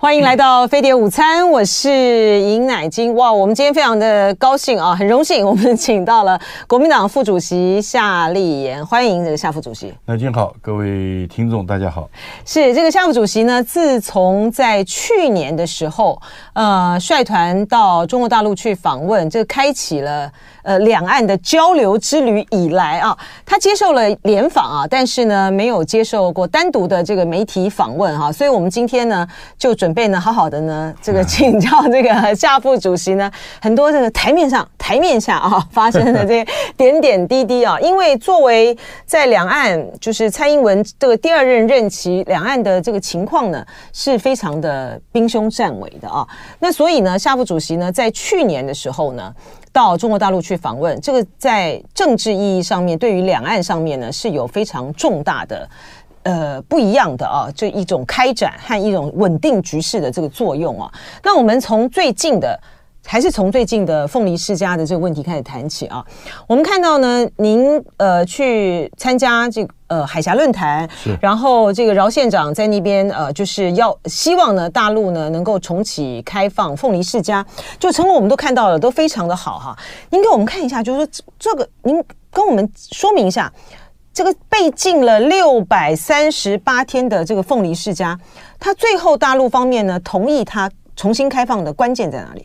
欢迎来到飞碟午餐，我是尹乃菁。哇，我们今天非常的高兴啊，很荣幸，我们请到了国民党副主席夏立言，欢迎这个夏副主席。乃菁好，各位听众大家好。是这个夏副主席呢，自从在去年的时候，呃，率团到中国大陆去访问，这个开启了呃两岸的交流之旅以来啊，他接受了联访啊，但是呢，没有接受过单独的这个媒体访问哈、啊，所以我们今天呢，就准。准备呢，好好的呢，这个请教这个 夏副主席呢，很多这个台面上、台面下啊发生的这些 点点滴滴啊，因为作为在两岸，就是蔡英文这个第二任任期，两岸的这个情况呢，是非常的兵凶战危的啊。那所以呢，夏副主席呢，在去年的时候呢，到中国大陆去访问，这个在政治意义上面，对于两岸上面呢，是有非常重大的。呃，不一样的啊，这一种开展和一种稳定局势的这个作用啊。那我们从最近的，还是从最近的凤梨世家的这个问题开始谈起啊。我们看到呢，您呃去参加这个呃海峡论坛，然后这个饶县长在那边呃就是要希望呢大陆呢能够重启开放凤梨世家，就成果我们都看到了，都非常的好哈。您给我们看一下，就是说这个您跟我们说明一下。这个被禁了六百三十八天的这个凤梨世家，它最后大陆方面呢同意它重新开放的关键在哪里？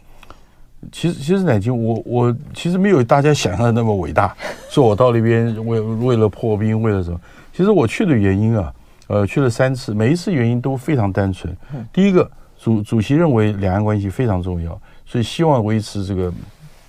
其实，其实乃菁，我我其实没有大家想象的那么伟大。说我到那边为为了破冰，为了什么？其实我去的原因啊，呃，去了三次，每一次原因都非常单纯。第一个，主主席认为两岸关系非常重要，所以希望维持这个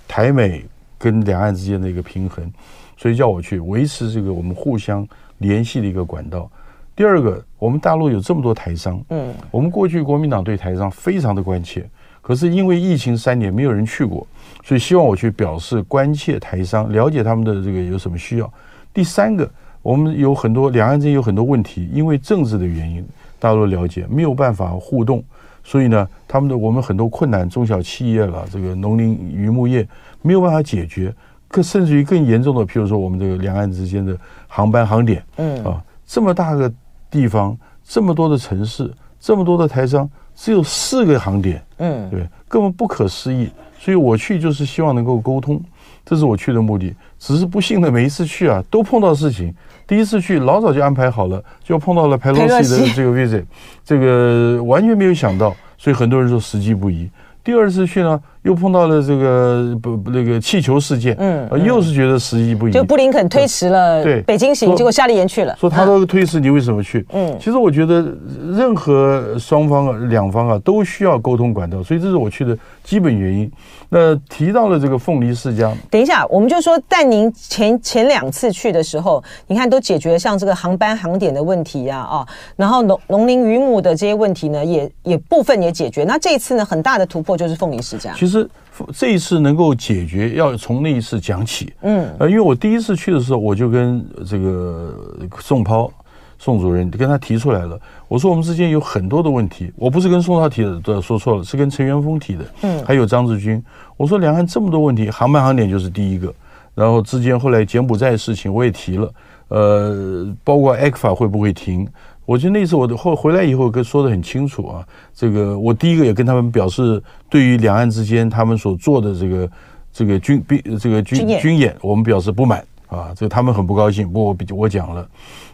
台美跟两岸之间的一个平衡。所以叫我去维持这个我们互相联系的一个管道。第二个，我们大陆有这么多台商，嗯，我们过去国民党对台商非常的关切，可是因为疫情三年没有人去过，所以希望我去表示关切台商，了解他们的这个有什么需要。第三个，我们有很多两岸之间有很多问题，因为政治的原因，大陆了解没有办法互动，所以呢，他们的我们很多困难，中小企业了，这个农林渔牧业没有办法解决。更甚至于更严重的，譬如说我们这个两岸之间的航班航点，嗯啊，这么大个地方，这么多的城市，这么多的台商，只有四个航点，嗯，对，根本不可思议。所以我去就是希望能够沟通，这是我去的目的。只是不幸的，每一次去啊，都碰到事情。第一次去老早就安排好了，就碰到了佩洛西的这个 visit，这个完全没有想到，所以很多人说时机不宜。第二次去呢，又碰到了这个不那个气球事件，嗯，又是觉得时机不宜。就布林肯推迟了对。北京行，结果夏立言去了，说他都推迟，你为什么去？嗯，其实我觉得任何双方啊，两方啊，都需要沟通管道，所以这是我去的基本原因。那提到了这个凤梨世家，等一下，我们就说，但您前前两次去的时候，你看都解决了像这个航班航点的问题呀，啊，然后农农林渔牧的这些问题呢，也也部分也解决。那这一次呢，很大的突破就是凤梨世家。其实这一次能够解决，要从那一次讲起。嗯，呃，因为我第一次去的时候，我就跟这个宋涛。宋主任跟他提出来了，我说我们之间有很多的问题，我不是跟宋涛提的，说错了，是跟陈元峰提的，嗯，还有张志军，我说两岸这么多问题，航班航点就是第一个，然后之间后来柬埔寨的事情我也提了，呃，包括 ECFA 会不会停，我觉得那次我后回来以后跟说的很清楚啊，这个我第一个也跟他们表示，对于两岸之间他们所做的这个这个军兵这个军军演，我们表示不满啊，这个他们很不高兴，不过我我讲了。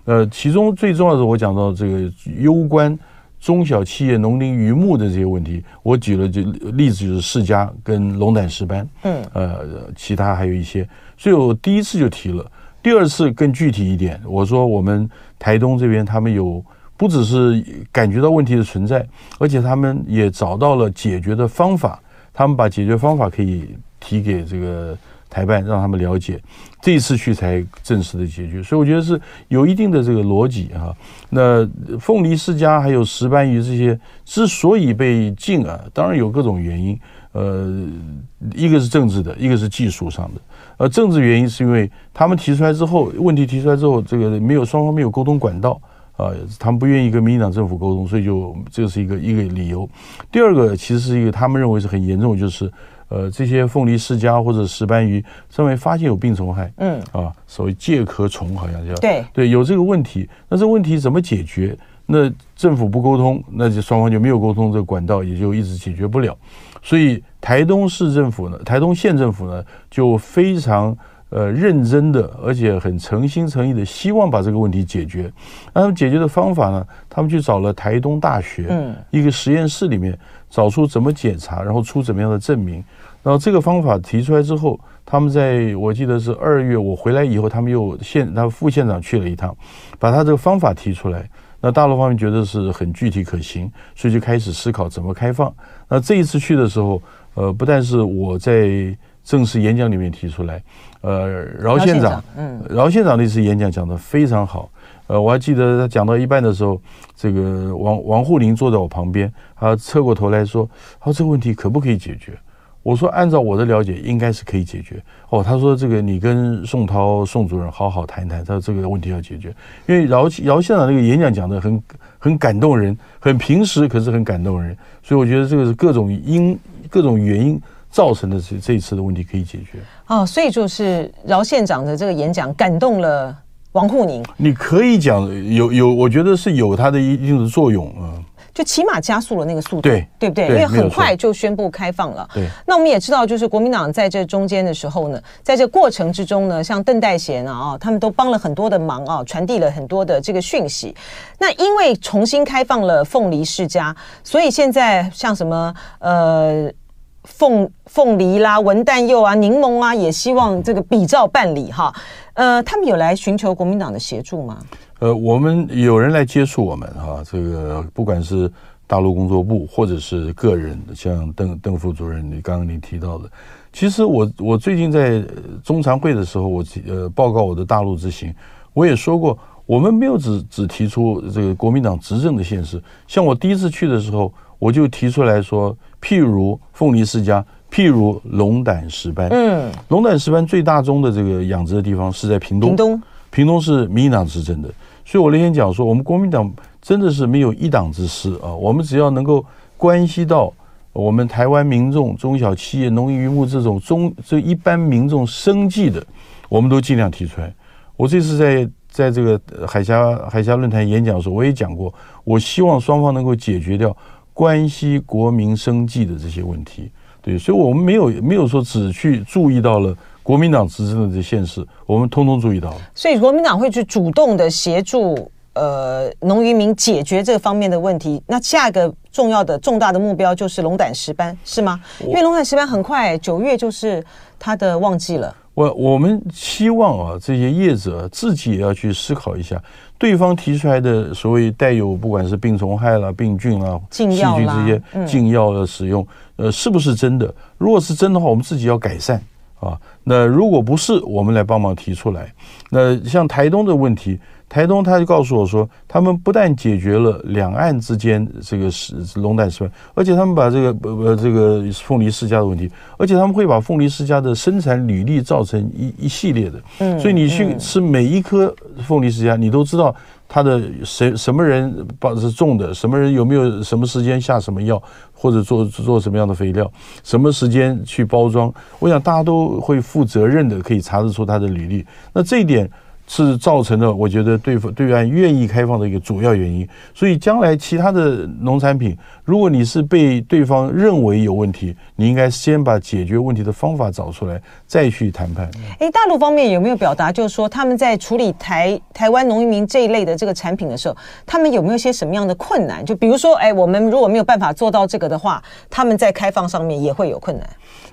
呃，其中最重要的是我讲到这个攸关中小企业、农林渔牧的这些问题，我举了就例子就是世家跟龙胆石斑，嗯，呃，其他还有一些，所以我第一次就提了，第二次更具体一点，我说我们台东这边他们有不只是感觉到问题的存在，而且他们也找到了解决的方法，他们把解决方法可以提给这个。台办让他们了解，这一次去才正式的解决，所以我觉得是有一定的这个逻辑啊。那凤梨世家还有石斑鱼这些之所以被禁啊，当然有各种原因，呃，一个是政治的，一个是技术上的。呃，政治原因是因为他们提出来之后，问题提出来之后，这个没有双方没有沟通管道啊，他们不愿意跟民进党政府沟通，所以就这是一个一个理由。第二个其实是一个他们认为是很严重，就是。呃，这些凤梨世家或者石斑鱼上面发现有病虫害，嗯啊，所谓介壳虫好像叫，对对，有这个问题，那这个问题怎么解决？那政府不沟通，那就双方就没有沟通，这个管道也就一直解决不了。所以台东市政府呢，台东县政府呢，就非常呃认真的，而且很诚心诚意的希望把这个问题解决。那他们解决的方法呢，他们去找了台东大学嗯一个实验室里面，找出怎么检查，然后出怎么样的证明。然后这个方法提出来之后，他们在我记得是二月我回来以后，他们又县他副县长去了一趟，把他这个方法提出来。那大陆方面觉得是很具体可行，所以就开始思考怎么开放。那这一次去的时候，呃，不但是我在正式演讲里面提出来，呃，饶县长，嗯，饶县长那次演讲讲得非常好。呃，我还记得他讲到一半的时候，这个王王沪宁坐在我旁边，他侧过头来说：“他说这个问题可不可以解决？”我说：“按照我的了解，应该是可以解决。”哦，他说：“这个你跟宋涛宋主任好好谈一谈，他说这个问题要解决。因为饶饶县长那个演讲讲的很很感动人，很平实，可是很感动人。所以我觉得这个是各种因各种原因造成的这这一次的问题可以解决。哦，所以就是饶县长的这个演讲感动了王沪宁。你可以讲有有，我觉得是有他的一定的作用啊。嗯就起码加速了那个速度，对，对不对？对，因为很快就宣布开放了。对。那我们也知道，就是国民党在这中间的时候呢，在这过程之中呢，像邓代贤啊，啊，他们都帮了很多的忙啊，传递了很多的这个讯息。那因为重新开放了凤梨世家，所以现在像什么呃凤凤梨啦、文旦柚啊、柠檬啊，也希望这个比照办理哈。呃，他们有来寻求国民党的协助吗？呃，我们有人来接触我们哈，这个不管是大陆工作部或者是个人，像邓邓副主任，你刚刚你提到的，其实我我最近在中常会的时候，我呃报告我的大陆之行，我也说过，我们没有只只提出这个国民党执政的现实，像我第一次去的时候，我就提出来说，譬如凤梨世家，譬如龙胆石斑，嗯，龙胆石斑最大宗的这个养殖的地方是在屏东，屏东，屏东是民进党执政的。所以我那天讲说，我们国民党真的是没有一党之师啊！我们只要能够关系到我们台湾民众、中小企业、农渔牧这种中这一般民众生计的，我们都尽量提出来。我这次在在这个海峡海峡论坛演讲的时候，我也讲过，我希望双方能够解决掉关系国民生计的这些问题。对，所以我们没有没有说只去注意到了。国民党执政的这县市，我们通通注意到了。所以国民党会去主动的协助呃农渔民解决这方面的问题。那下一个重要的重大的目标就是龙胆石斑，是吗？因为龙胆石斑很快九月就是它的旺季了。我我们希望啊，这些业者自己也要去思考一下，对方提出来的所谓带有不管是病虫害啦、病菌啦、细菌这些禁药的使用，呃，是不是真的？如果是真的话，我们自己要改善。啊，那如果不是，我们来帮忙提出来。那像台东的问题，台东他就告诉我说，他们不但解决了两岸之间这个是龙胆石斑，而且他们把这个呃这个凤梨世家的问题，而且他们会把凤梨世家的生产履历造成一一系列的。嗯，所以你去吃每一颗凤梨世家，你都知道。他的谁什么人把是种的？什么人有没有什么时间下什么药，或者做做什么样的肥料？什么时间去包装？我想大家都会负责任的，可以查得出他的履历。那这一点。是造成了，我觉得对对岸愿意开放的一个主要原因。所以将来其他的农产品，如果你是被对方认为有问题，你应该先把解决问题的方法找出来，再去谈判。哎，大陆方面有没有表达，就是说他们在处理台台湾农渔民这一类的这个产品的时候，他们有没有些什么样的困难？就比如说，哎，我们如果没有办法做到这个的话，他们在开放上面也会有困难。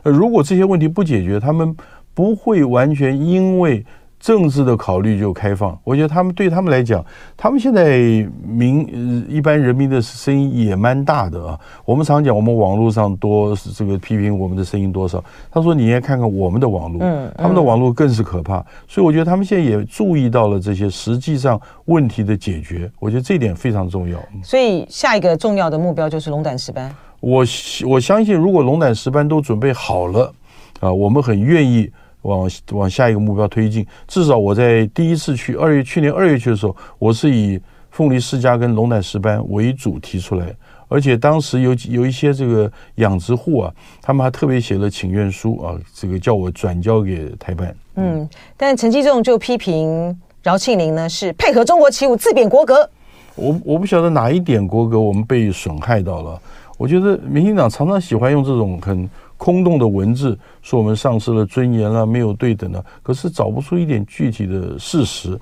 呃，如果这些问题不解决，他们不会完全因为。政治的考虑就开放，我觉得他们对他们来讲，他们现在民呃一般人民的声音也蛮大的啊。我们常讲，我们网络上多这个批评我们的声音多少。他说，你应该看看我们的网络，嗯，他们的网络更是可怕。所以我觉得他们现在也注意到了这些实际上问题的解决，我觉得这一点非常重要。所以下一个重要的目标就是龙胆石斑。我我相信，如果龙胆石斑都准备好了啊，我们很愿意。往往下一个目标推进，至少我在第一次去二月，去年二月去的时候，我是以凤梨世家跟龙胆石斑为主提出来，而且当时有有一些这个养殖户啊，他们还特别写了请愿书啊，这个叫我转交给台办。嗯，但陈继仲就批评饶庆林呢是配合中国起舞，自贬国格。我我不晓得哪一点国格我们被损害到了。我觉得民进党常常喜欢用这种很空洞的文字，说我们丧失了尊严了，没有对等了，可是找不出一点具体的事实。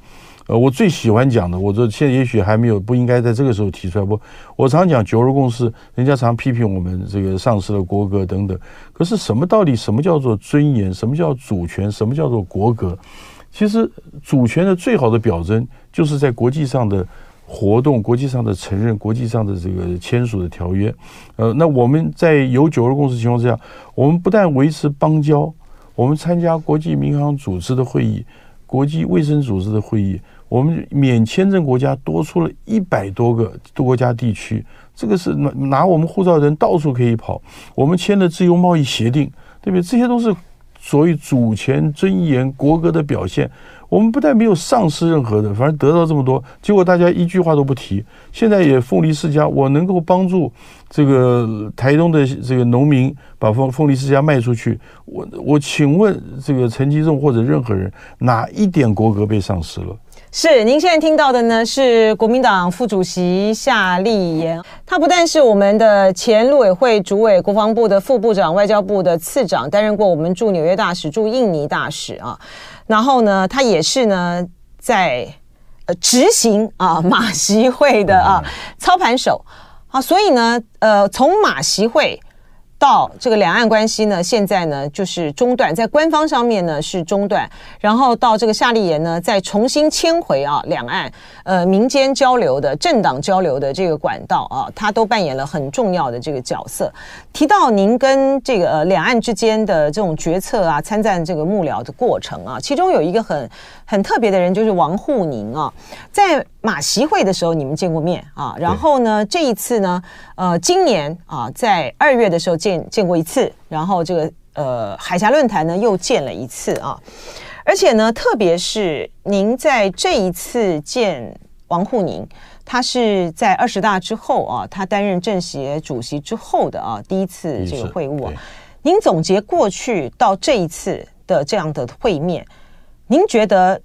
呃，我最喜欢讲的，我这现在也许还没有，不应该在这个时候提出来。不，我常讲九二共识，人家常批评我们这个丧失了国格等等。可是什么到底？什么叫做尊严？什么叫主权？什么叫做国格？其实主权的最好的表征，就是在国际上的活动、国际上的承认、国际上的这个签署的条约。呃，那我们在有九二共识情况之下，我们不但维持邦交，我们参加国际民航组织的会议、国际卫生组织的会议。我们免签证国家多出了一百多个多国家地区，这个是拿拿我们护照的人到处可以跑。我们签的自由贸易协定，对不对？这些都是所谓主权、尊严、国格的表现。我们不但没有丧失任何的，反而得到这么多。结果大家一句话都不提。现在也凤梨世家，我能够帮助这个台东的这个农民把凤凤梨世家卖出去。我我请问这个陈吉仲或者任何人，哪一点国格被丧失了？是，您现在听到的呢是国民党副主席夏立言，他不但是我们的前陆委会主委、国防部的副部长、外交部的次长，担任过我们驻纽约大使、驻印尼大使啊。然后呢，他也是呢在呃执行啊马习会的啊操盘手啊，所以呢呃从马习会。到这个两岸关系呢，现在呢就是中断，在官方上面呢是中断，然后到这个夏立言呢再重新迁回啊两岸呃民间交流的政党交流的这个管道啊，他都扮演了很重要的这个角色。提到您跟这个呃两岸之间的这种决策啊、参战这个幕僚的过程啊，其中有一个很很特别的人就是王沪宁啊，在。马习会的时候，你们见过面啊？然后呢，这一次呢，呃，今年啊，在二月的时候见见过一次，然后这个呃海峡论坛呢又见了一次啊。而且呢，特别是您在这一次见王沪宁，他是在二十大之后啊，他担任政协主席之后的啊第一次这个会晤啊。您总结过去到这一次的这样的会面，您觉得？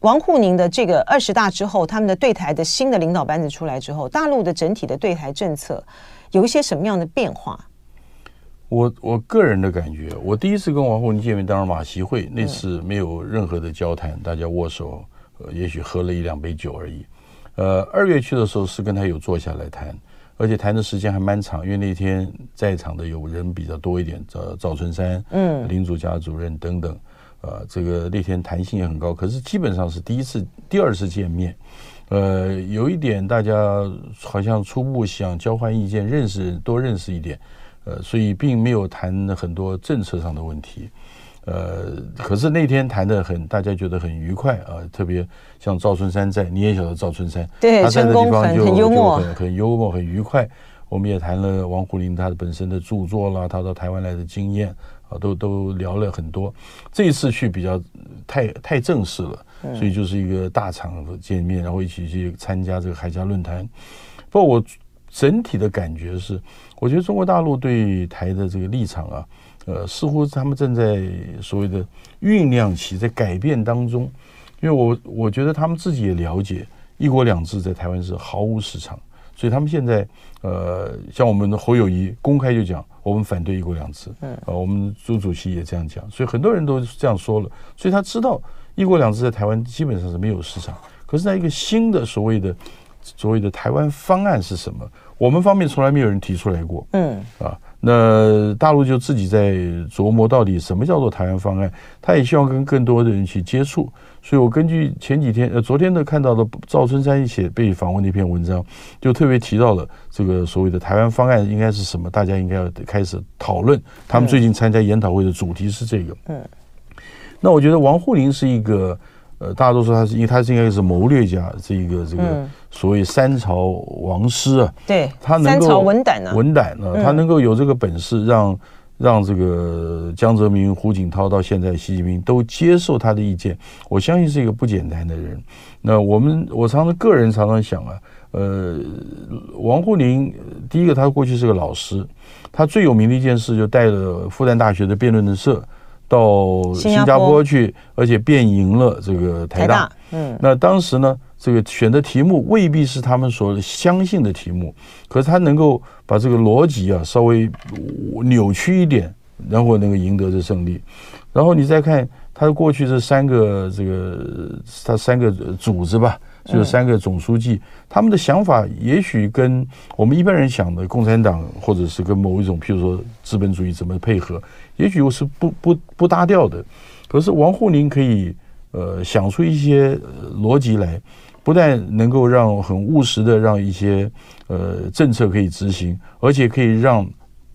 王沪宁的这个二十大之后，他们的对台的新的领导班子出来之后，大陆的整体的对台政策有一些什么样的变化？我我个人的感觉，我第一次跟王沪宁见面，当然马习会那次没有任何的交谈，大家握手，呃，也许喝了一两杯酒而已。呃，二月去的时候是跟他有坐下来谈，而且谈的时间还蛮长，因为那天在场的有人比较多一点，赵赵春山、嗯，林祖嘉主任等等。呃，这个那天弹性也很高，可是基本上是第一次、第二次见面，呃，有一点大家好像初步想交换意见、认识多认识一点，呃，所以并没有谈很多政策上的问题，呃，可是那天谈的很，大家觉得很愉快啊，特别像赵春山在，你也晓得赵春山，对，他在的地方就很幽默，就很很幽默，很愉快。我们也谈了王沪宁他本身的著作啦，他到台湾来的经验。都都聊了很多，这一次去比较太太正式了，所以就是一个大场合见面，然后一起去参加这个海峡论坛。不过我整体的感觉是，我觉得中国大陆对台的这个立场啊，呃，似乎他们正在所谓的酝酿期，在改变当中。因为我我觉得他们自己也了解，一国两制在台湾是毫无市场。所以他们现在，呃，像我们的侯友谊公开就讲，我们反对一国两制。嗯，呃，我们朱主席也这样讲，所以很多人都这样说了。所以他知道一国两制在台湾基本上是没有市场。可是，在一个新的所谓的所谓的台湾方案是什么？我们方面从来没有人提出来过。嗯，啊。那大陆就自己在琢磨到底什么叫做台湾方案，他也希望跟更多的人去接触。所以我根据前几天呃昨天的看到的赵春山写被访问的一篇文章，就特别提到了这个所谓的台湾方案应该是什么，大家应该要开始讨论。他们最近参加研讨会的主题是这个。嗯，那我觉得王沪宁是一个。呃，大家都说他是，因为他是应该是谋略家，这一个这个所谓三朝王师啊，对，他能够三朝文胆啊，文胆啊，他能够有这个本事让，让让这个江泽民、胡锦涛到现在习近平都接受他的意见，我相信是一个不简单的人。那我们我常常个人常常想啊，呃，王沪宁第一个他过去是个老师，他最有名的一件事就带了复旦大学的辩论的社。到新加坡去，而且辩赢了这个台大。嗯，那当时呢，这个选的题目未必是他们所相信的题目，可是他能够把这个逻辑啊稍微扭曲一点，然后能够赢得这胜利。然后你再看他过去这三个这个他三个组织吧，就是三个总书记，他们的想法也许跟我们一般人想的共产党或者是跟某一种譬如说资本主义怎么配合，也许又是不不不搭调的。可是王沪宁可以呃想出一些逻辑来。不但能够让很务实的让一些呃政策可以执行，而且可以让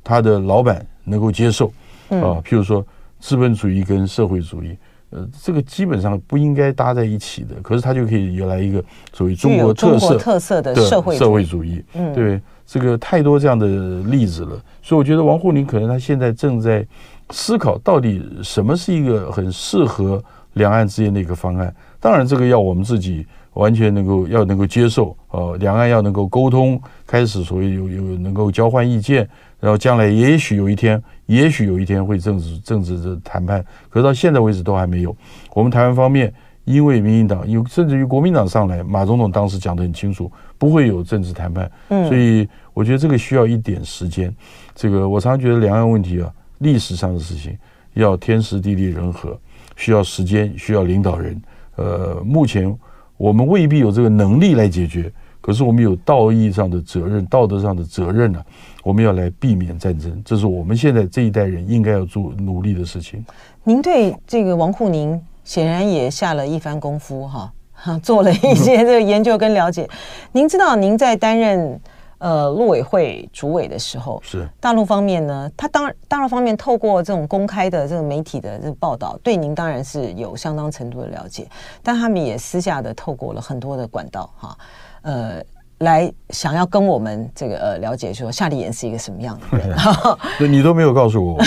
他的老板能够接受啊，譬如说资本主义跟社会主义，呃，这个基本上不应该搭在一起的，可是它就可以有来一个所谓中国特色特色的社会社会主义，嗯，对，这个太多这样的例子了，所以我觉得王沪宁可能他现在正在思考到底什么是一个很适合两岸之间的一个方案，当然这个要我们自己。完全能够要能够接受，呃，两岸要能够沟通，开始所谓有有能够交换意见，然后将来也许有一天，也许有一天会政治政治的谈判，可是到现在为止都还没有。我们台湾方面，因为民进党，有甚至于国民党上来，马总统当时讲得很清楚，不会有政治谈判，嗯，所以我觉得这个需要一点时间。这个我常常觉得两岸问题啊，历史上的事情要天时地利人和，需要时间，需要领导人。呃，目前。我们未必有这个能力来解决，可是我们有道义上的责任、道德上的责任呢、啊。我们要来避免战争，这是我们现在这一代人应该要做努力的事情。您对这个王沪宁显然也下了一番功夫哈，做了一些这个研究跟了解。您知道，您在担任。呃，陆委会主委的时候，是大陆方面呢，他当然大陆方面透过这种公开的这个媒体的这个报道，对您当然是有相当程度的了解，但他们也私下的透过了很多的管道哈，呃，来想要跟我们这个呃了解说夏立言是一个什么样的人，对，你都没有告诉我。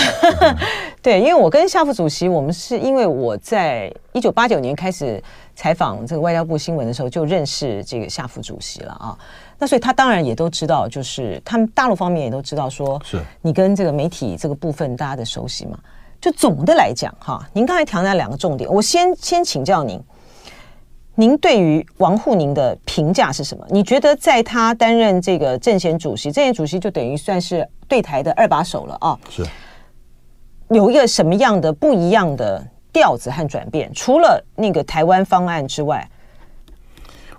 对，因为我跟夏副主席，我们是因为我在一九八九年开始采访这个外交部新闻的时候，就认识这个夏副主席了啊。那所以他当然也都知道，就是他们大陆方面也都知道，说是你跟这个媒体这个部分大家的熟悉嘛。就总的来讲，哈，您刚才谈了两个重点，我先先请教您，您对于王沪宁的评价是什么？你觉得在他担任这个政协主席，政协主席就等于算是对台的二把手了啊？是有一个什么样的不一样的调子和转变？除了那个台湾方案之外？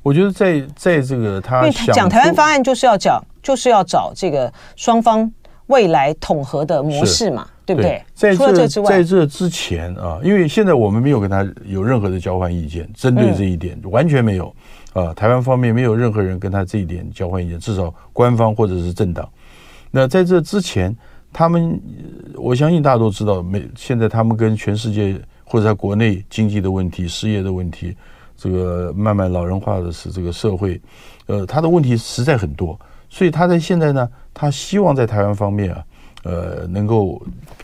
我觉得在在这个他讲台湾方案就是要讲就是要找这个双方未来统合的模式嘛，对不对？在这在这之前啊，因为现在我们没有跟他有任何的交换意见，针对这一点完全没有啊。台湾方面没有任何人跟他这一点交换意见，至少官方或者是政党。那在这之前，他们我相信大家都知道，没现在他们跟全世界或者在国内经济的问题、失业的问题。这个慢慢老人化的是这个社会，呃，他的问题实在很多，所以他在现在呢，他希望在台湾方面啊，呃，能够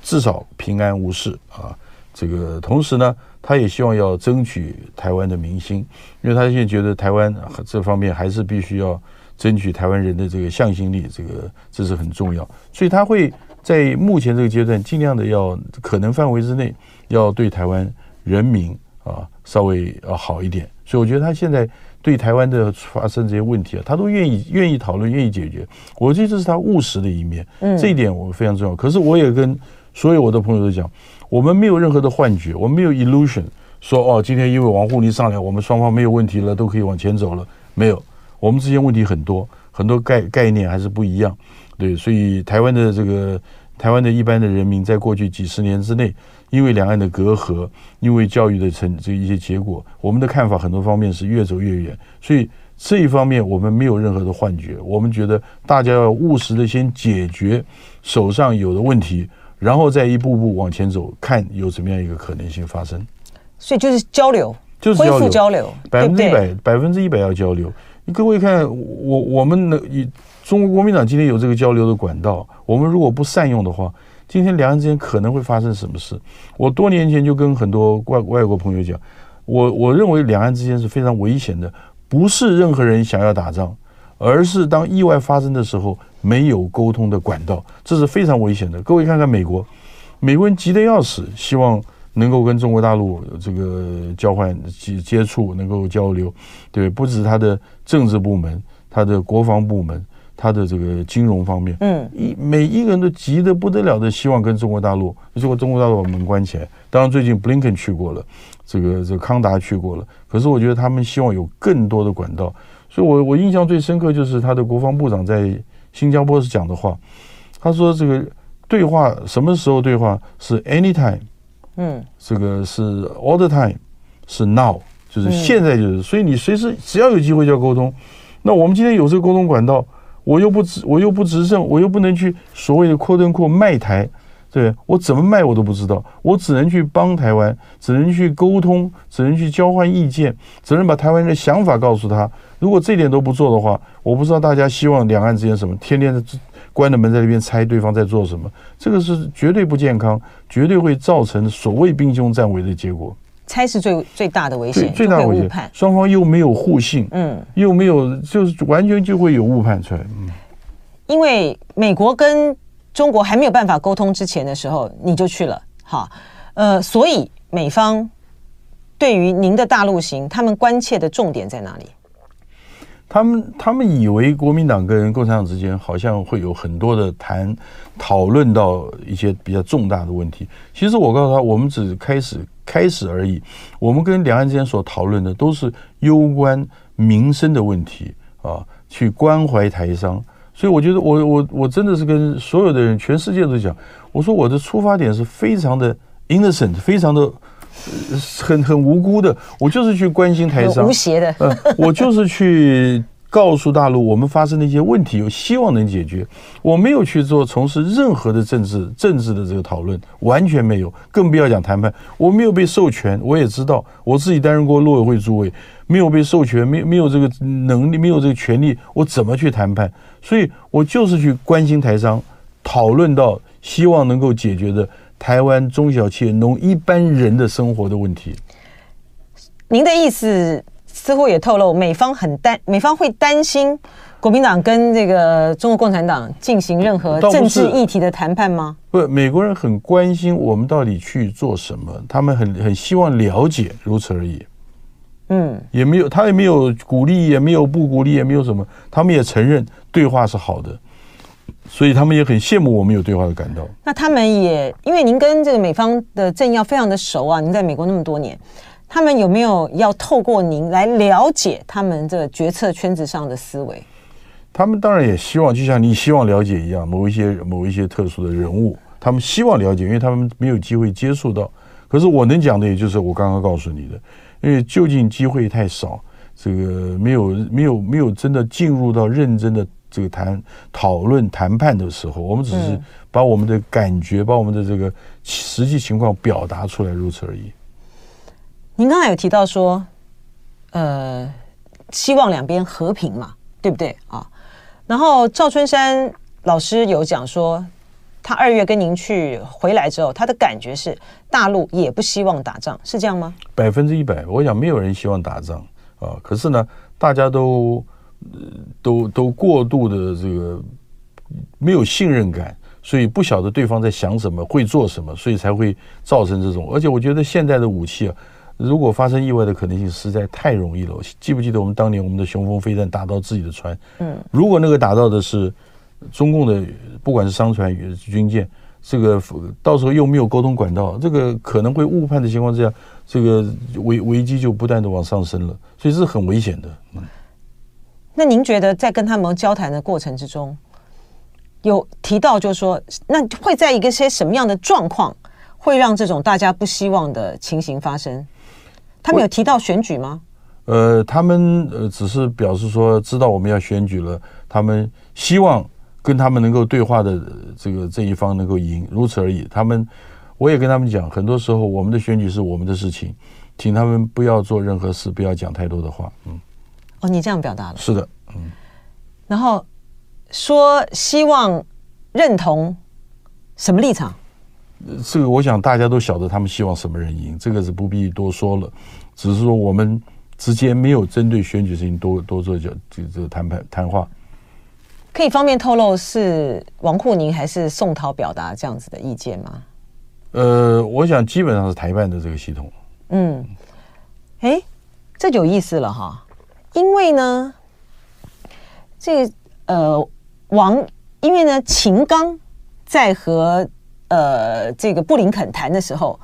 至少平安无事啊。这个同时呢，他也希望要争取台湾的民心，因为他现在觉得台湾这方面还是必须要争取台湾人的这个向心力，这个这是很重要，所以他会在目前这个阶段尽量的要可能范围之内要对台湾人民。啊，稍微要好一点，所以我觉得他现在对台湾的发生这些问题啊，他都愿意愿意讨论，愿意解决。我觉得这是他务实的一面，嗯，这一点我非常重要。可是我也跟所有我的朋友都讲，我们没有任何的幻觉，我们没有 illusion，说哦，今天因为王沪宁上来，我们双方没有问题了，都可以往前走了。没有，我们之间问题很多，很多概概念还是不一样。对，所以台湾的这个台湾的一般的人民，在过去几十年之内。因为两岸的隔阂，因为教育的成这一些结果，我们的看法很多方面是越走越远。所以这一方面我们没有任何的幻觉，我们觉得大家要务实的先解决手上有的问题，然后再一步步往前走，看有什么样一个可能性发生。所以就是交流，就是恢复交流，百分之一百，百分之一百要交流。你各位看，我我们的以中国国民党今天有这个交流的管道，我们如果不善用的话。今天两岸之间可能会发生什么事？我多年前就跟很多外外国朋友讲，我我认为两岸之间是非常危险的，不是任何人想要打仗，而是当意外发生的时候没有沟通的管道，这是非常危险的。各位看看美国，美国人急得要死，希望能够跟中国大陆这个交换接接触，能够交流，对，不止他的政治部门，他的国防部门，他的这个金融方面，嗯，一每一个人都急得不得了的希望跟中国大陆，结果中国大陆把门关起来。当然，最近布林肯去过了，这个这个康达去过了，可是我觉得他们希望有更多的管道。所以我我印象最深刻就是他的国防部长在新加坡是讲的话，他说这个对话什么时候对话是 anytime。嗯，这个是 all the time，是 now，就是现在就是，所以你随时只要有机会就要沟通。那我们今天有这个沟通管道，我又不执，我又不执政，我又不能去所谓的 quote unquote 卖台，对，我怎么卖我都不知道，我只能去帮台湾，只能去沟通，只能去交换意见，只能把台湾人的想法告诉他。如果这点都不做的话，我不知道大家希望两岸之间什么，天天的。关着门在那边猜对方在做什么，这个是绝对不健康，绝对会造成所谓兵凶战危的结果。猜是最最大的危险，最大的危险。双方又没有互信，嗯，又没有，就是完全就会有误判出来。嗯，因为美国跟中国还没有办法沟通之前的时候，你就去了，哈，呃，所以美方对于您的大陆行，他们关切的重点在哪里？他们他们以为国民党跟共产党之间好像会有很多的谈讨论到一些比较重大的问题。其实我告诉他，我们只开始开始而已。我们跟两岸之间所讨论的都是攸关民生的问题啊，去关怀台商。所以我觉得我我我真的是跟所有的人，全世界都讲，我说我的出发点是非常的 innocent，非常的。很很无辜的，我就是去关心台商，无邪的，呃，我就是去告诉大陆我们发生的一些问题，有希望能解决。我没有去做从事任何的政治政治的这个讨论，完全没有，更不要讲谈判。我没有被授权，我也知道我自己担任过陆委会主委，没有被授权，没没有这个能力，没有这个权利，我怎么去谈判？所以我就是去关心台商，讨论到希望能够解决的。台湾中小企业农一般人的生活的问题，您的意思似乎也透露，美方很担，美方会担心国民党跟这个中国共产党进行任何政治议题的谈判吗？不，美国人很关心我们到底去做什么，他们很很希望了解，如此而已。嗯，也没有，他也没有鼓励，也没有不鼓励，也没有什么，他们也承认对话是好的。所以他们也很羡慕我们有对话的感到。那他们也因为您跟这个美方的政要非常的熟啊，您在美国那么多年，他们有没有要透过您来了解他们这个决策圈子上的思维？他们当然也希望，就像你希望了解一样，某一些某一些特殊的人物，他们希望了解，因为他们没有机会接触到。可是我能讲的，也就是我刚刚告诉你的，因为就近机会太少，这个没有没有没有真的进入到认真的。这个谈讨论谈判的时候，我们只是把我们的感觉、嗯、把我们的这个实际情况表达出来，如此而已。您刚才有提到说，呃，希望两边和平嘛，对不对啊？然后赵春山老师有讲说，他二月跟您去回来之后，他的感觉是大陆也不希望打仗，是这样吗？百分之一百，我想没有人希望打仗啊。可是呢，大家都。都都过度的这个没有信任感，所以不晓得对方在想什么，会做什么，所以才会造成这种。而且我觉得现在的武器啊，如果发生意外的可能性实在太容易了。记不记得我们当年我们的雄风飞弹打到自己的船？嗯，如果那个打到的是中共的，不管是商船与军舰，这个到时候又没有沟通管道，这个可能会误判的情况之下，这个危危机就不断的往上升了，所以是很危险的。嗯。那您觉得在跟他们交谈的过程之中，有提到就是说，那会在一个些什么样的状况会让这种大家不希望的情形发生？他们有提到选举吗？呃，他们呃只是表示说知道我们要选举了，他们希望跟他们能够对话的这个这一方能够赢，如此而已。他们我也跟他们讲，很多时候我们的选举是我们的事情，请他们不要做任何事，不要讲太多的话。嗯。哦，你这样表达了。是的，嗯，然后说希望认同什么立场？这个我想大家都晓得，他们希望什么人赢，这个是不必多说了。只是说我们之间没有针对选举事情多多做这这这个谈判谈话。可以方便透露是王沪宁还是宋涛表达这样子的意见吗？呃，我想基本上是台办的这个系统。嗯，哎，这就有意思了哈，因为呢，这个呃王，因为呢秦刚在和呃这个布林肯谈的时候，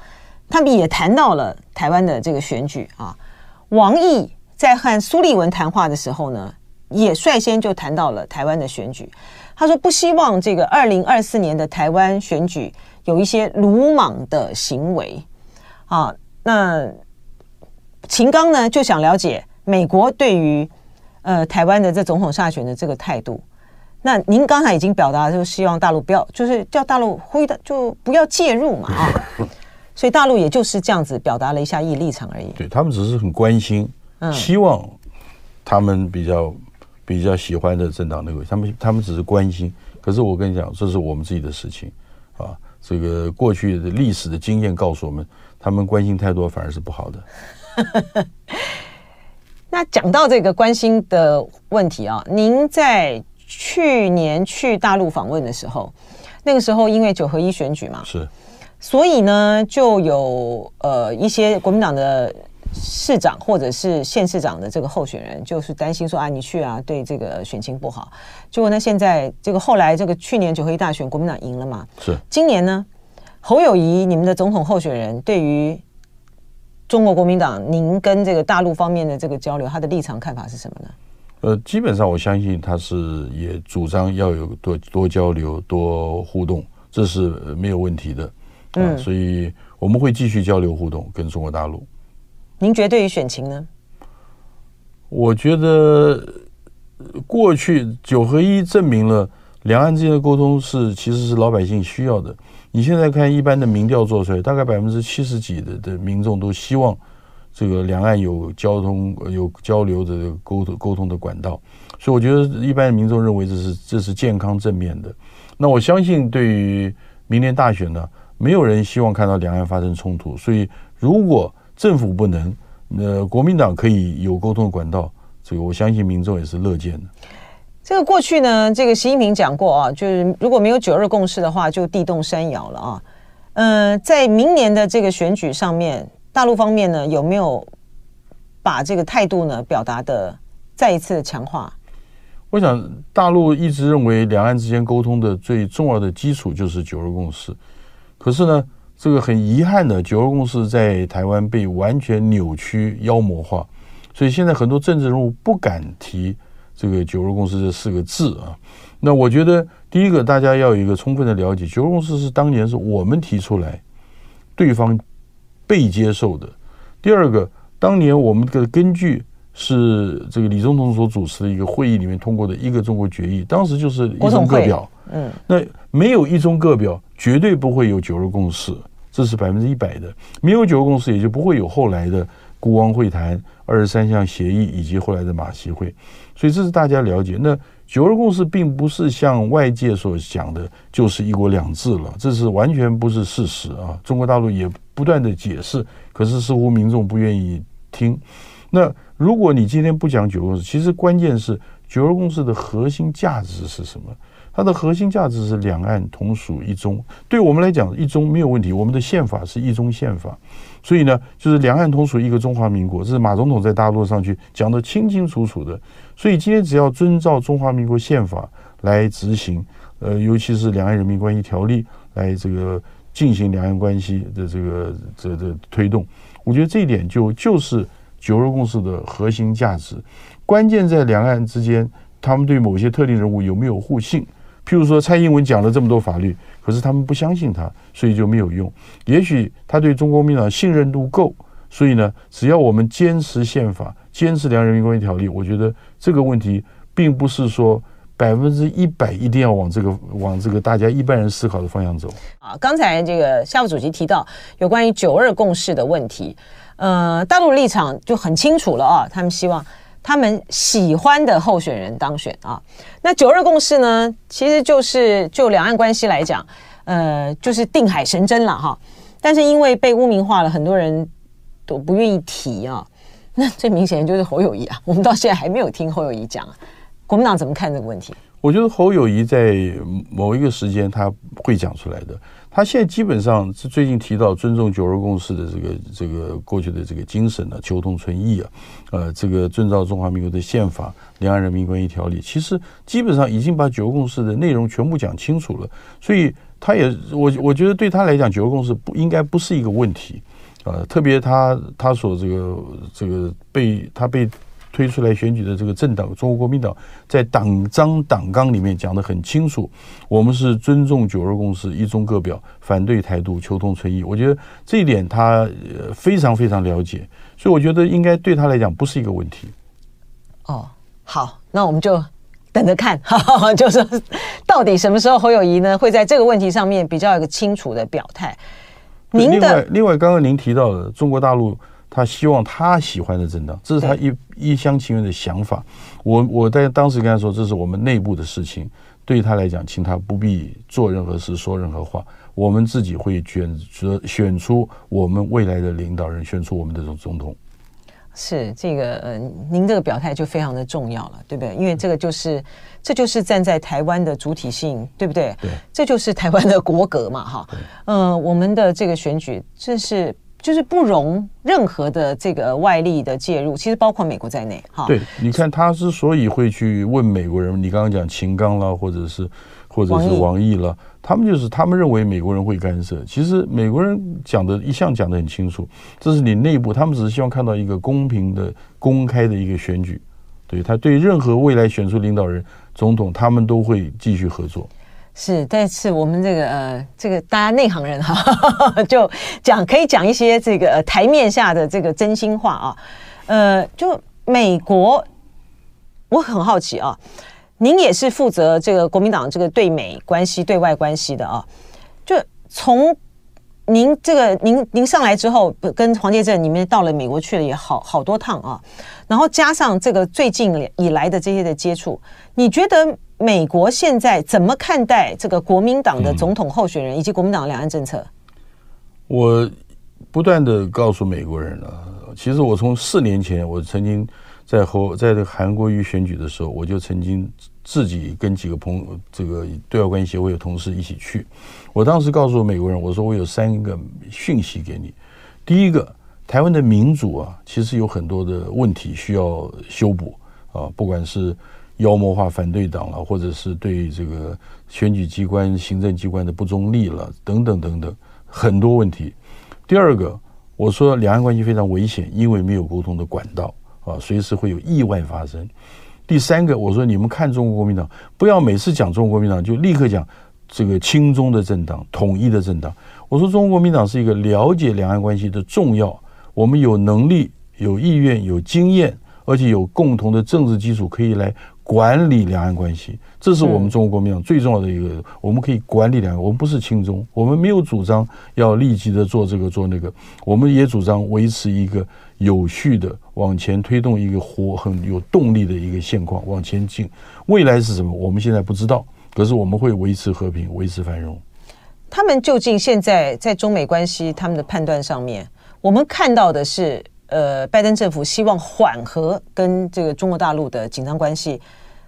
他们也谈到了台湾的这个选举啊。王毅在和苏利文谈话的时候呢，也率先就谈到了台湾的选举。他说不希望这个二零二四年的台湾选举有一些鲁莽的行为啊。那秦刚呢就想了解美国对于呃台湾的这总统下选的这个态度。那您刚才已经表达，就希望大陆不要，就是叫大陆呼吁的，就不要介入嘛啊。所以大陆也就是这样子表达了一下意立场而已。对，他们只是很关心，嗯，希望他们比较比较喜欢的政党那位，他们他们只是关心。可是我跟你讲，这是我们自己的事情啊。这个过去的历史的经验告诉我们，他们关心太多反而是不好的。那讲到这个关心的问题啊，您在。去年去大陆访问的时候，那个时候因为九合一选举嘛，是，所以呢就有呃一些国民党的市长或者是县市长的这个候选人，就是担心说啊，你去啊对这个选情不好。结果呢，现在这个后来这个去年九合一大选，国民党赢了嘛，是。今年呢，侯友谊你们的总统候选人对于中国国民党，您跟这个大陆方面的这个交流，他的立场看法是什么呢？呃，基本上我相信他是也主张要有多多交流、多互动，这是没有问题的。嗯，所以我们会继续交流互动跟中国大陆。您觉得对于选情呢？我觉得过去九合一证明了两岸之间的沟通是其实是老百姓需要的。你现在看一般的民调做出来，大概百分之七十几的的民众都希望。这个两岸有交通、有交流的沟通沟通的管道，所以我觉得一般民众认为这是这是健康正面的。那我相信，对于明年大选呢，没有人希望看到两岸发生冲突。所以，如果政府不能，呃，国民党可以有沟通的管道，这个我相信民众也是乐见的。这个过去呢，这个习近平讲过啊，就是如果没有九二共识的话，就地动山摇了啊。嗯、在明年的这个选举上面。大陆方面呢，有没有把这个态度呢表达的再一次的强化？我想大陆一直认为两岸之间沟通的最重要的基础就是九二共识，可是呢，这个很遗憾的，九二共识在台湾被完全扭曲、妖魔化，所以现在很多政治人物不敢提这个九二共识这四个字啊。那我觉得，第一个大家要有一个充分的了解，九二共识是当年是我们提出来，对方。被接受的。第二个，当年我们的根据是这个李总统所主持的一个会议里面通过的一个中国决议，当时就是一中各表。嗯，那没有一中各表，绝对不会有九二共识，这是百分之一百的。没有九二共识，也就不会有后来的孤汪会谈、二十三项协议以及后来的马习会。所以这是大家了解。那九二共识并不是像外界所讲的，就是一国两制了，这是完全不是事实啊！中国大陆也不断的解释，可是似乎民众不愿意听。那如果你今天不讲九二共识，其实关键是九二共识的核心价值是什么？它的核心价值是两岸同属一中。对我们来讲，一中没有问题，我们的宪法是一中宪法，所以呢，就是两岸同属一个中华民国，这是马总统在大陆上去讲得清清楚楚的。所以今天只要遵照中华民国宪法来执行，呃，尤其是两岸人民关系条例来这个进行两岸关系的这个这个推动，我觉得这一点就就是九二共识的核心价值。关键在两岸之间，他们对某些特定人物有没有互信？譬如说蔡英文讲了这么多法律，可是他们不相信他，所以就没有用。也许他对中国民党信任度够，所以呢，只要我们坚持宪法。坚持两人民关系条例，我觉得这个问题并不是说百分之一百一定要往这个往这个大家一般人思考的方向走。啊，刚才这个夏副主席提到有关于九二共识的问题，呃，大陆立场就很清楚了啊，他们希望他们喜欢的候选人当选啊。那九二共识呢，其实就是就两岸关系来讲，呃，就是定海神针了哈。但是因为被污名化了，很多人都不愿意提啊。那最明显的就是侯友谊啊，我们到现在还没有听侯友谊讲啊，国民党怎么看这个问题？我觉得侯友谊在某一个时间他会讲出来的，他现在基本上是最近提到尊重九二共识的这个这个过去的这个精神呢，求同存异啊，呃，这个遵照中华民国的宪法、两岸人民关系条例，其实基本上已经把九二共识的内容全部讲清楚了。所以他也我我觉得对他来讲，九二共识不应该不是一个问题，呃，特别他他所这个这个被他被。推出来选举的这个政党中国国民党，在党章党纲里面讲得很清楚，我们是尊重九二共识、一中各表，反对台独、求同存异。我觉得这一点他呃非常非常了解，所以我觉得应该对他来讲不是一个问题。哦，好，那我们就等着看，哈哈，就是到底什么时候侯友谊呢会在这个问题上面比较一个清楚的表态。您的另外，另外刚刚您提到的中国大陆。他希望他喜欢的政党，这是他一一厢情愿的想法。我我在当时跟他说，这是我们内部的事情，对他来讲，请他不必做任何事，说任何话。我们自己会选择选出我们未来的领导人，选出我们的总总统。是这个，呃，您这个表态就非常的重要了，对不对？因为这个就是，这就是站在台湾的主体性，对不对？对，这就是台湾的国格嘛，哈。嗯、呃，我们的这个选举，这是。就是不容任何的这个外力的介入，其实包括美国在内，哈。对，你看他之所以会去问美国人，你刚刚讲秦刚啦，或者是或者是王毅了，他们就是他们认为美国人会干涉。其实美国人讲的一向讲得很清楚，这是你内部，他们只是希望看到一个公平的、公开的一个选举。对，他对任何未来选出领导人、总统，他们都会继续合作。是，但是我们这个呃，这个大家内行人哈，就讲可以讲一些这个台面下的这个真心话啊。呃，就美国，我很好奇啊，您也是负责这个国民党这个对美关系、对外关系的啊。就从您这个您您上来之后，跟黄介正你们到了美国去了也好好多趟啊，然后加上这个最近以来的这些的接触，你觉得？美国现在怎么看待这个国民党的总统候选人以及国民党的两岸政策？嗯，我不断的告诉美国人了，其实我从四年前，我曾经在和在这个韩国瑜选举的时候，我就曾经自己跟几个朋友，这个对外关系协会的同事一起去。我当时告诉美国人，我说我有三个讯息给你。第一个，台湾的民主啊，其实有很多的问题需要修补啊，不管是。妖魔化反对党了，或者是对这个选举机关、行政机关的不中立了，等等等等，很多问题。第二个，我说两岸关系非常危险，因为没有沟通的管道啊，随时会有意外发生。第三个，我说你们看中国国民党，不要每次讲中国国民党就立刻讲这个亲中的政党、统一的政党。我说中国国民党是一个了解两岸关系的重要，我们有能力、有意愿、有经验，而且有共同的政治基础可以来。管理两岸关系，这是我们中国国民党最重要的一个。我们可以管理两个，我们不是亲中，我们没有主张要立即的做这个做那个，我们也主张维持一个有序的往前推动一个活很有动力的一个现况往前进。未来是什么？我们现在不知道，可是我们会维持和平，维持繁荣。他们究竟现在在中美关系他们的判断上面，我们看到的是。呃，拜登政府希望缓和跟这个中国大陆的紧张关系。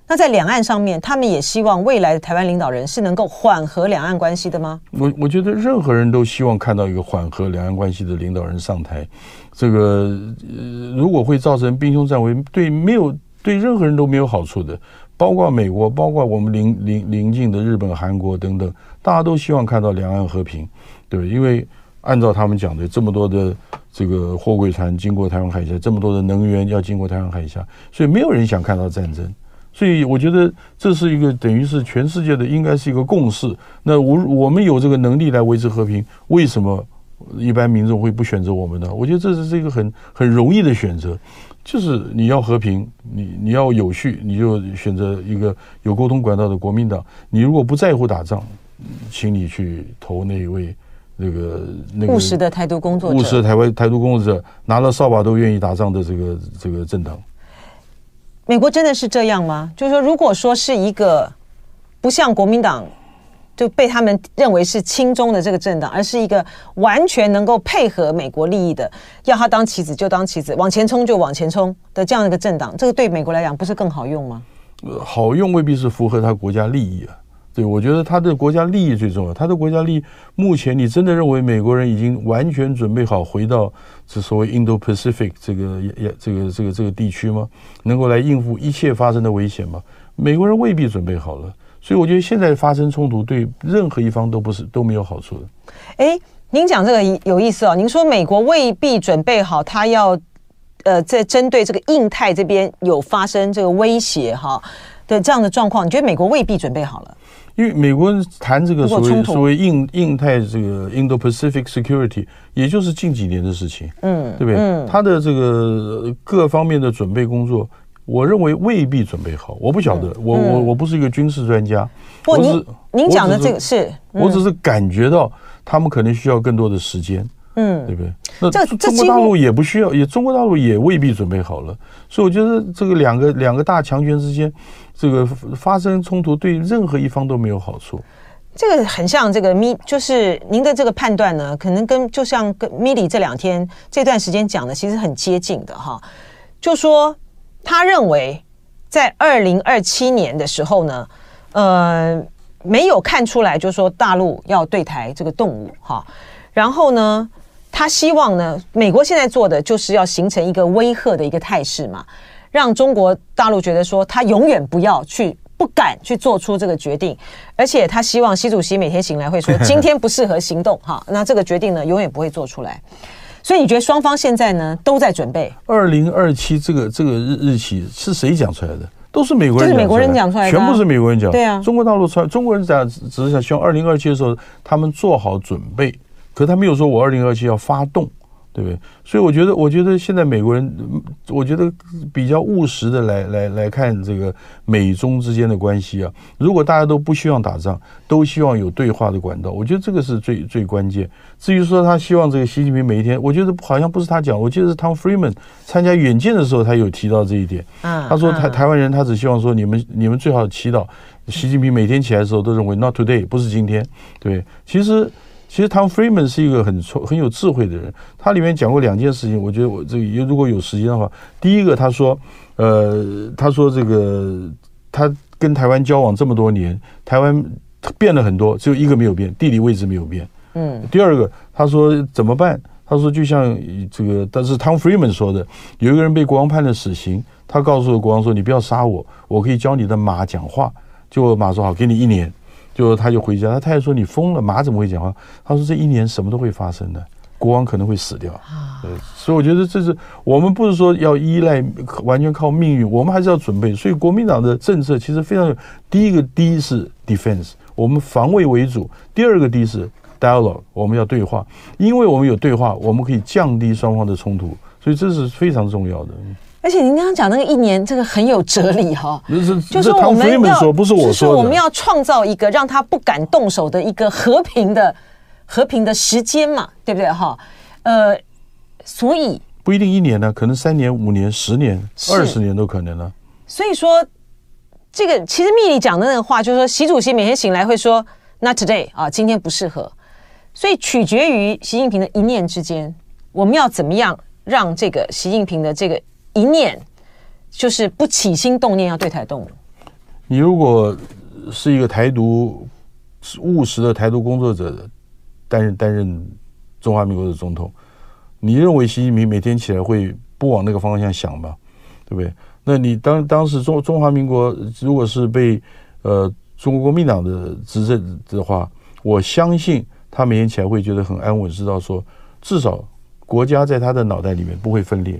那在两岸上面，他们也希望未来的台湾领导人是能够缓和两岸关系的吗？我我觉得任何人都希望看到一个缓和两岸关系的领导人上台。这个呃，如果会造成兵凶战危，对没有对任何人都没有好处的，包括美国，包括我们邻邻邻近的日本、韩国等等，大家都希望看到两岸和平，对，因为。按照他们讲的，这么多的这个货柜船经过台湾海峡，这么多的能源要经过台湾海峡，所以没有人想看到战争。所以我觉得这是一个等于是全世界的应该是一个共识。那我我们有这个能力来维持和平，为什么一般民众会不选择我们呢？我觉得这是一个很很容易的选择，就是你要和平，你你要有序，你就选择一个有沟通管道的国民党。你如果不在乎打仗，请你去投那一位。那个那个务实的台独工作者，务实的台湾台独工作者拿了扫把都愿意打仗的这个这个政党，美国真的是这样吗？就是说，如果说是一个不像国民党就被他们认为是亲中的这个政党，而是一个完全能够配合美国利益的，要他当棋子就当棋子，往前冲就往前冲的这样一个政党，这个对美国来讲不是更好用吗？呃，好用未必是符合他国家利益啊。对，我觉得他的国家利益最重要。他的国家利益，目前你真的认为美国人已经完全准备好回到这所谓 Indo-Pacific 这个这个这个这个这个地区吗？能够来应付一切发生的危险吗？美国人未必准备好了。所以我觉得现在发生冲突对任何一方都不是都没有好处的。哎，您讲这个有意思哦。您说美国未必准备好，他要呃在针对这个印太这边有发生这个威胁哈的这样的状况，你觉得美国未必准备好了？因为美国人谈这个所谓所谓印印太这个 Indo-Pacific Security，也就是近几年的事情，嗯，对不对？嗯，他的这个各方面的准备工作，我认为未必准备好。我不晓得，我我我不是一个军事专家。我只您讲的这个是，我只是感觉到他们可能需要更多的时间，嗯，对不对？那中国大陆也不需要，也中国大陆也未必准备好了。所以我觉得这个两个两个大强权之间。这个发生冲突对任何一方都没有好处。这个很像这个米，就是您的这个判断呢，可能跟就像跟米里这两天这段时间讲的其实很接近的哈。就说他认为在二零二七年的时候呢，呃，没有看出来，就是说大陆要对台这个动武哈。然后呢，他希望呢，美国现在做的就是要形成一个威吓的一个态势嘛。让中国大陆觉得说，他永远不要去，不敢去做出这个决定，而且他希望习主席每天醒来会说，今天不适合行动，哈，那这个决定呢，永远不会做出来。所以你觉得双方现在呢都在准备？二零二七这个这个日日期是谁讲出来的？都是美国人，就是美国人讲出来的，全部是美国人讲。对啊，中国大陆传，中国人讲只是想希望二零二七的时候他们做好准备，可他没有说我二零二七要发动。对不对？所以我觉得，我觉得现在美国人，我觉得比较务实的来来来看这个美中之间的关系啊。如果大家都不希望打仗，都希望有对话的管道，我觉得这个是最最关键。至于说他希望这个习近平每一天，我觉得好像不是他讲，我记得是 Tom Friedman 参加远见的时候，他有提到这一点。他说台台湾人他只希望说你们你们最好祈祷习近平每天起来的时候都认为 Not today 不是今天。对，其实。其实 Tom Friedman 是一个很聪很有智慧的人，他里面讲过两件事情，我觉得我这个如果有时间的话，第一个他说，呃，他说这个他跟台湾交往这么多年，台湾变了很多，只有一个没有变，地理位置没有变。嗯。第二个他说怎么办？他说就像这个，但是 Tom Friedman 说的，有一个人被国王判了死刑，他告诉国王说：“你不要杀我，我可以教你的马讲话。”就马说好，给你一年。就他就回家，他太太说：“你疯了，马怎么会讲话？”他说：“这一年什么都会发生的，国王可能会死掉。”对，所以我觉得这是我们不是说要依赖完全靠命运，我们还是要准备。所以国民党的政策其实非常有，第一个 D 是 defense，我们防卫为主；第二个 D 是 dialogue，我们要对话，因为我们有对话，我们可以降低双方的冲突，所以这是非常重要的。而且您刚刚讲那个一年，这个很有哲理哈。是就是我们要，不是我说我们要创造一个让他不敢动手的一个和平的和平的时间嘛，对不对哈？呃，所以不一定一年呢，可能三年、五年、十年、二十年都可能呢。所以说，这个其实密里讲的那个话，就是说习主席每天醒来会说 “Not today” 啊，今天不适合。所以取决于习近平的一念之间，我们要怎么样让这个习近平的这个。一念就是不起心动念要对台动武。你如果是一个台独务实的台独工作者，担任担任中华民国的总统，你认为习近平每天起来会不往那个方向想吗？对不对？那你当当时中中华民国如果是被呃中国国民党的执政的话，我相信他每天起来会觉得很安稳，知道说至少国家在他的脑袋里面不会分裂，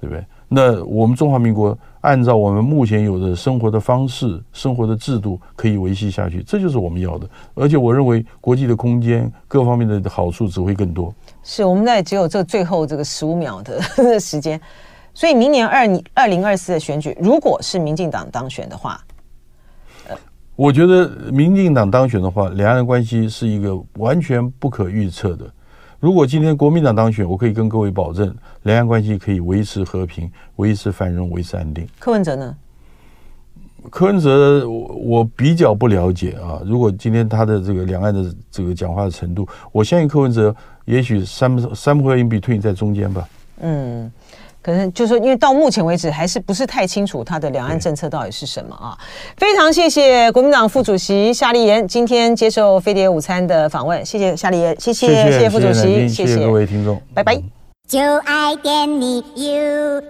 对不对？那我们中华民国按照我们目前有的生活的方式、生活的制度可以维系下去，这就是我们要的。而且我认为国际的空间各方面的好处只会更多。是，我们在只有这最后这个十五秒的 时间，所以明年二二零二四的选举，如果是民进党当选的话，我觉得民进党当选的话，两岸关系是一个完全不可预测的。如果今天国民党当选，我可以跟各位保证，两岸关系可以维持和平、维持繁荣、维持安定。柯文哲呢？柯文哲，我我比较不了解啊。如果今天他的这个两岸的这个讲话的程度，我相信柯文哲也许 some somewhere in between 在中间吧。嗯，可能就是说，因为到目前为止还是不是太清楚他的两岸政策到底是什么啊？非常谢谢国民党副主席夏立言今天接受飞碟午餐的访问，谢谢夏立言，谢谢谢谢副主席，谢谢各位听众，拜拜。就爱点你 UFO。